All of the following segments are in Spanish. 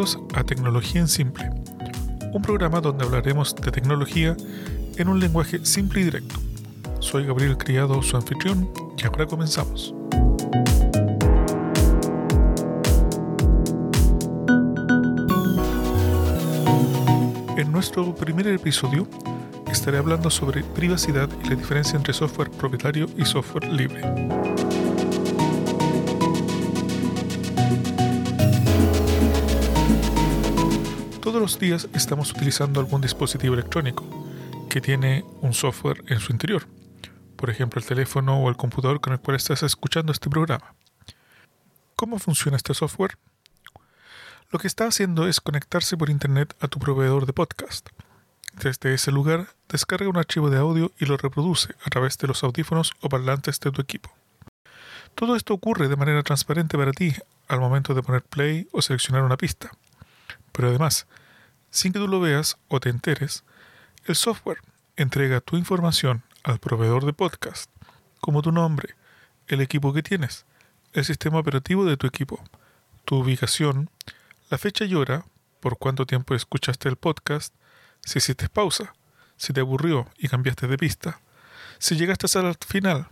Bienvenidos a Tecnología en Simple, un programa donde hablaremos de tecnología en un lenguaje simple y directo. Soy Gabriel Criado, su anfitrión, y ahora comenzamos. En nuestro primer episodio estaré hablando sobre privacidad y la diferencia entre software propietario y software libre. Todos los días estamos utilizando algún dispositivo electrónico que tiene un software en su interior, por ejemplo el teléfono o el computador con el cual estás escuchando este programa. ¿Cómo funciona este software? Lo que está haciendo es conectarse por Internet a tu proveedor de podcast. Desde ese lugar, descarga un archivo de audio y lo reproduce a través de los audífonos o parlantes de tu equipo. Todo esto ocurre de manera transparente para ti al momento de poner play o seleccionar una pista. Pero además, sin que tú lo veas o te enteres, el software entrega tu información al proveedor de podcast, como tu nombre, el equipo que tienes, el sistema operativo de tu equipo, tu ubicación, la fecha y hora, por cuánto tiempo escuchaste el podcast, si hiciste pausa, si te aburrió y cambiaste de pista, si llegaste al final,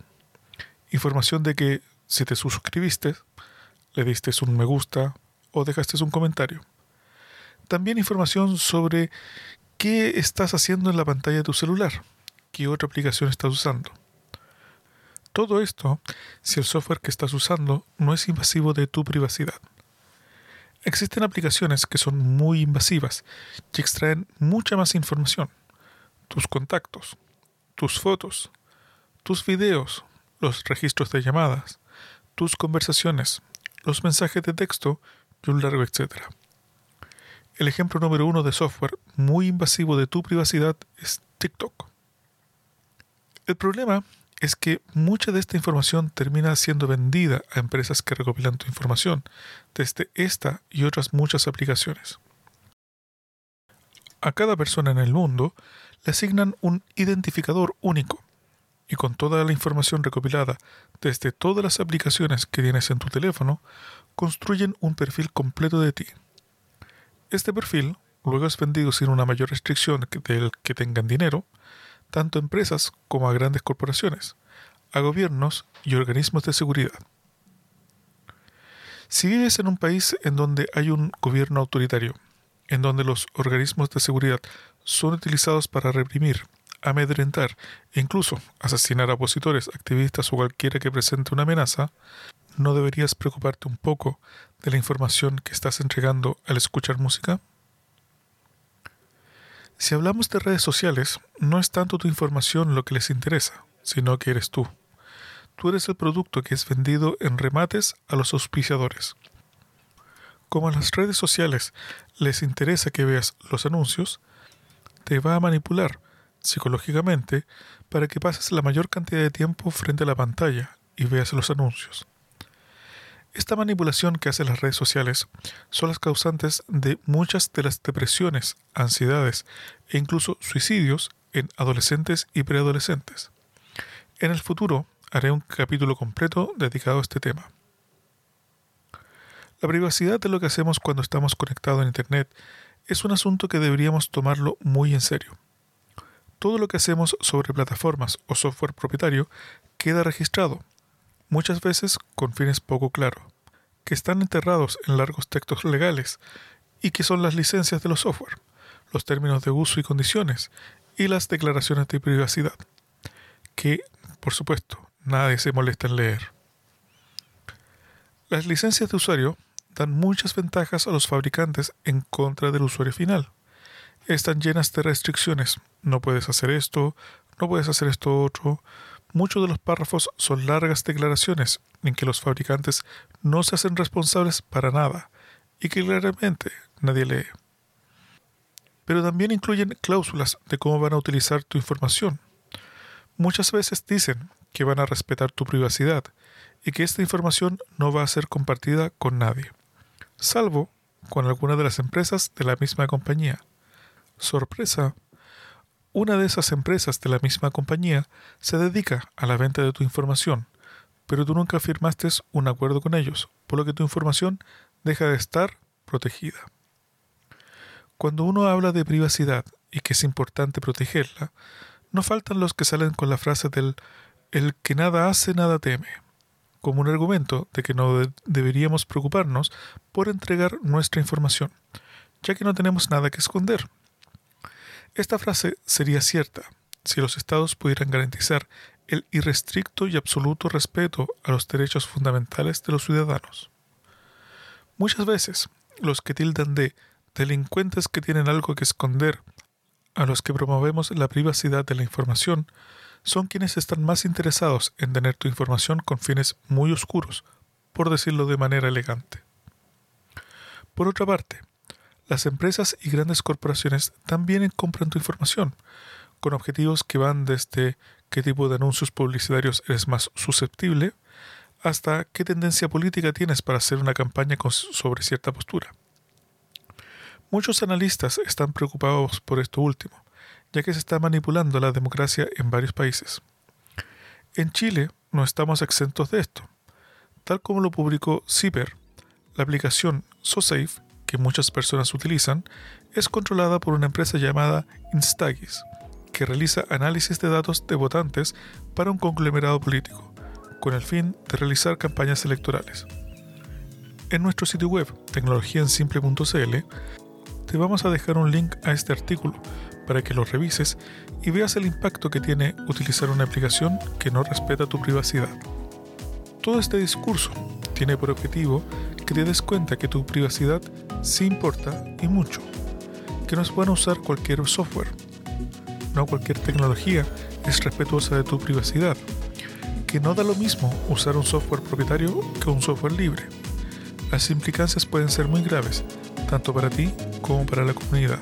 información de que si te suscribiste, le diste un me gusta o dejaste un comentario. También información sobre qué estás haciendo en la pantalla de tu celular, qué otra aplicación estás usando. Todo esto si el software que estás usando no es invasivo de tu privacidad. Existen aplicaciones que son muy invasivas y extraen mucha más información. Tus contactos, tus fotos, tus videos, los registros de llamadas, tus conversaciones, los mensajes de texto y un largo etcétera. El ejemplo número uno de software muy invasivo de tu privacidad es TikTok. El problema es que mucha de esta información termina siendo vendida a empresas que recopilan tu información desde esta y otras muchas aplicaciones. A cada persona en el mundo le asignan un identificador único y con toda la información recopilada desde todas las aplicaciones que tienes en tu teléfono, construyen un perfil completo de ti. Este perfil luego es vendido sin una mayor restricción del que tengan dinero, tanto a empresas como a grandes corporaciones, a gobiernos y organismos de seguridad. Si vives en un país en donde hay un gobierno autoritario, en donde los organismos de seguridad son utilizados para reprimir, amedrentar e incluso asesinar a opositores, activistas o cualquiera que presente una amenaza, ¿no deberías preocuparte un poco de la información que estás entregando al escuchar música? Si hablamos de redes sociales, no es tanto tu información lo que les interesa, sino que eres tú. Tú eres el producto que es vendido en remates a los auspiciadores. Como a las redes sociales les interesa que veas los anuncios, te va a manipular psicológicamente para que pases la mayor cantidad de tiempo frente a la pantalla y veas los anuncios. Esta manipulación que hacen las redes sociales son las causantes de muchas de las depresiones, ansiedades e incluso suicidios en adolescentes y preadolescentes. En el futuro haré un capítulo completo dedicado a este tema. La privacidad de lo que hacemos cuando estamos conectados a Internet es un asunto que deberíamos tomarlo muy en serio. Todo lo que hacemos sobre plataformas o software propietario queda registrado muchas veces con fines poco claros, que están enterrados en largos textos legales y que son las licencias de los software, los términos de uso y condiciones y las declaraciones de privacidad, que, por supuesto, nadie se molesta en leer. Las licencias de usuario dan muchas ventajas a los fabricantes en contra del usuario final. Están llenas de restricciones. No puedes hacer esto, no puedes hacer esto otro, Muchos de los párrafos son largas declaraciones en que los fabricantes no se hacen responsables para nada y que claramente nadie lee. Pero también incluyen cláusulas de cómo van a utilizar tu información. Muchas veces dicen que van a respetar tu privacidad y que esta información no va a ser compartida con nadie, salvo con alguna de las empresas de la misma compañía. Sorpresa, una de esas empresas de la misma compañía se dedica a la venta de tu información, pero tú nunca firmaste un acuerdo con ellos, por lo que tu información deja de estar protegida. Cuando uno habla de privacidad y que es importante protegerla, no faltan los que salen con la frase del el que nada hace, nada teme, como un argumento de que no deberíamos preocuparnos por entregar nuestra información, ya que no tenemos nada que esconder. Esta frase sería cierta si los estados pudieran garantizar el irrestricto y absoluto respeto a los derechos fundamentales de los ciudadanos. Muchas veces, los que tildan de delincuentes que tienen algo que esconder, a los que promovemos la privacidad de la información, son quienes están más interesados en tener tu información con fines muy oscuros, por decirlo de manera elegante. Por otra parte, las empresas y grandes corporaciones también compran tu información, con objetivos que van desde qué tipo de anuncios publicitarios eres más susceptible, hasta qué tendencia política tienes para hacer una campaña sobre cierta postura. Muchos analistas están preocupados por esto último, ya que se está manipulando la democracia en varios países. En Chile no estamos exentos de esto. Tal como lo publicó CIPER, la aplicación SoSafe, que muchas personas utilizan, es controlada por una empresa llamada Instagis, que realiza análisis de datos de votantes para un conglomerado político, con el fin de realizar campañas electorales. En nuestro sitio web, tecnologiaensimple.cl, te vamos a dejar un link a este artículo para que lo revises y veas el impacto que tiene utilizar una aplicación que no respeta tu privacidad. Todo este discurso tiene por objetivo que te des cuenta que tu privacidad sí importa y mucho, que no es bueno usar cualquier software, no cualquier tecnología es respetuosa de tu privacidad, que no da lo mismo usar un software propietario que un software libre. Las implicancias pueden ser muy graves, tanto para ti como para la comunidad.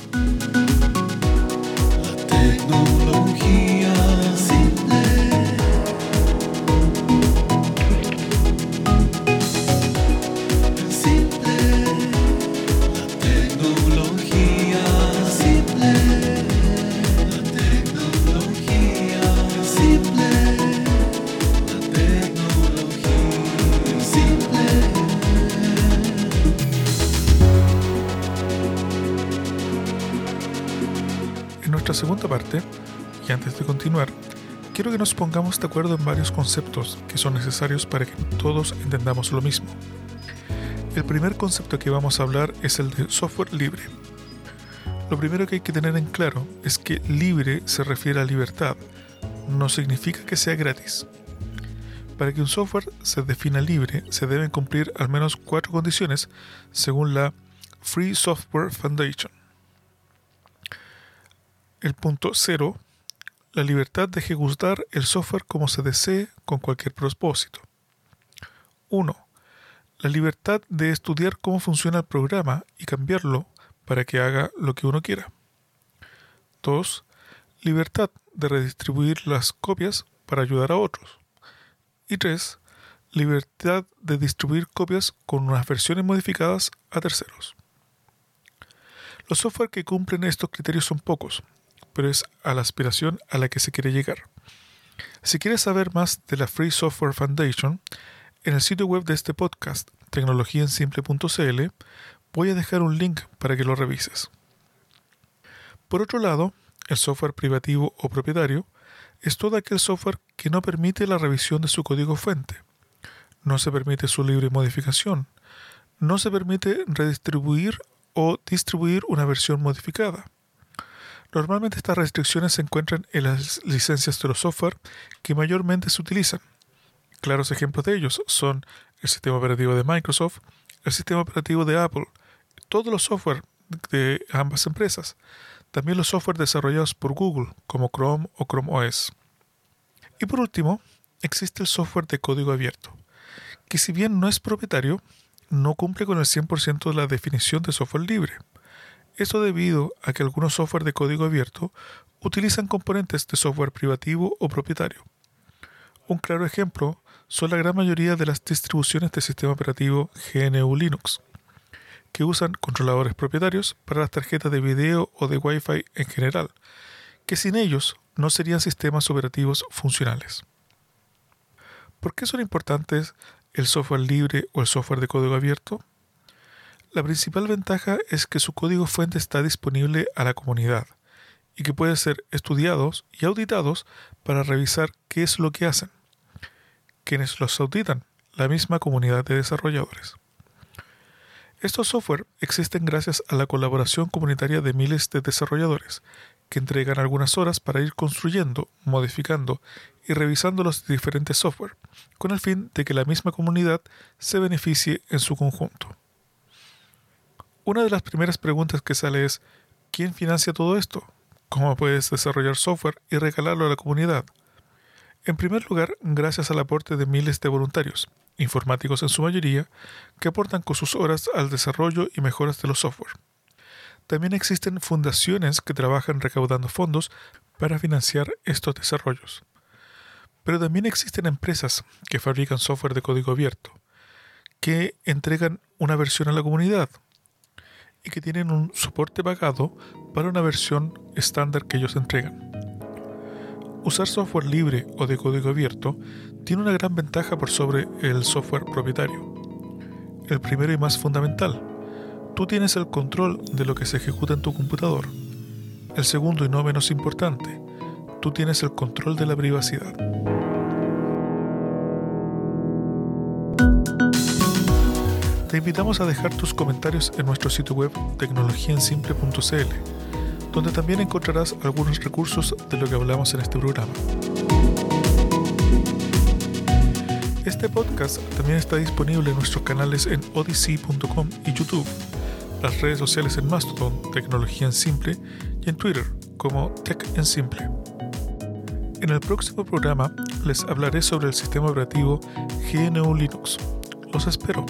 Continuar, quiero que nos pongamos de acuerdo en varios conceptos que son necesarios para que todos entendamos lo mismo. El primer concepto que vamos a hablar es el de software libre. Lo primero que hay que tener en claro es que libre se refiere a libertad, no significa que sea gratis. Para que un software se defina libre, se deben cumplir al menos cuatro condiciones según la Free Software Foundation. El punto cero, la libertad de ejecutar el software como se desee con cualquier propósito. 1. La libertad de estudiar cómo funciona el programa y cambiarlo para que haga lo que uno quiera. 2. Libertad de redistribuir las copias para ayudar a otros. Y 3. Libertad de distribuir copias con unas versiones modificadas a terceros. Los software que cumplen estos criterios son pocos, pero es a la aspiración a la que se quiere llegar. Si quieres saber más de la Free Software Foundation, en el sitio web de este podcast, tecnologiaensimple.cl, voy a dejar un link para que lo revises. Por otro lado, el software privativo o propietario es todo aquel software que no permite la revisión de su código fuente, no se permite su libre modificación, no se permite redistribuir o distribuir una versión modificada, Normalmente estas restricciones se encuentran en las licencias de los software que mayormente se utilizan. Claros ejemplos de ellos son el sistema operativo de Microsoft, el sistema operativo de Apple, todos los software de ambas empresas, también los software desarrollados por Google como Chrome o Chrome OS. Y por último, existe el software de código abierto, que si bien no es propietario, no cumple con el 100% de la definición de software libre. Esto debido a que algunos software de código abierto utilizan componentes de software privativo o propietario. Un claro ejemplo son la gran mayoría de las distribuciones de sistema operativo GNU Linux, que usan controladores propietarios para las tarjetas de video o de Wi-Fi en general, que sin ellos no serían sistemas operativos funcionales. ¿Por qué son importantes el software libre o el software de código abierto? La principal ventaja es que su código fuente está disponible a la comunidad y que puede ser estudiados y auditados para revisar qué es lo que hacen. Quienes los auditan, la misma comunidad de desarrolladores. Estos software existen gracias a la colaboración comunitaria de miles de desarrolladores que entregan algunas horas para ir construyendo, modificando y revisando los diferentes software, con el fin de que la misma comunidad se beneficie en su conjunto. Una de las primeras preguntas que sale es, ¿quién financia todo esto? ¿Cómo puedes desarrollar software y regalarlo a la comunidad? En primer lugar, gracias al aporte de miles de voluntarios, informáticos en su mayoría, que aportan con sus horas al desarrollo y mejoras de los software. También existen fundaciones que trabajan recaudando fondos para financiar estos desarrollos. Pero también existen empresas que fabrican software de código abierto, que entregan una versión a la comunidad y que tienen un soporte pagado para una versión estándar que ellos entregan. Usar software libre o de código abierto tiene una gran ventaja por sobre el software propietario. El primero y más fundamental, tú tienes el control de lo que se ejecuta en tu computador. El segundo y no menos importante, tú tienes el control de la privacidad. Te invitamos a dejar tus comentarios en nuestro sitio web tecnologiaensimple.cl, donde también encontrarás algunos recursos de lo que hablamos en este programa. Este podcast también está disponible en nuestros canales en odyssey.com y YouTube las redes sociales en Mastodon, Tecnología en Simple, y en Twitter como Tech en Simple. En el próximo programa les hablaré sobre el sistema operativo GNU Linux. Los espero.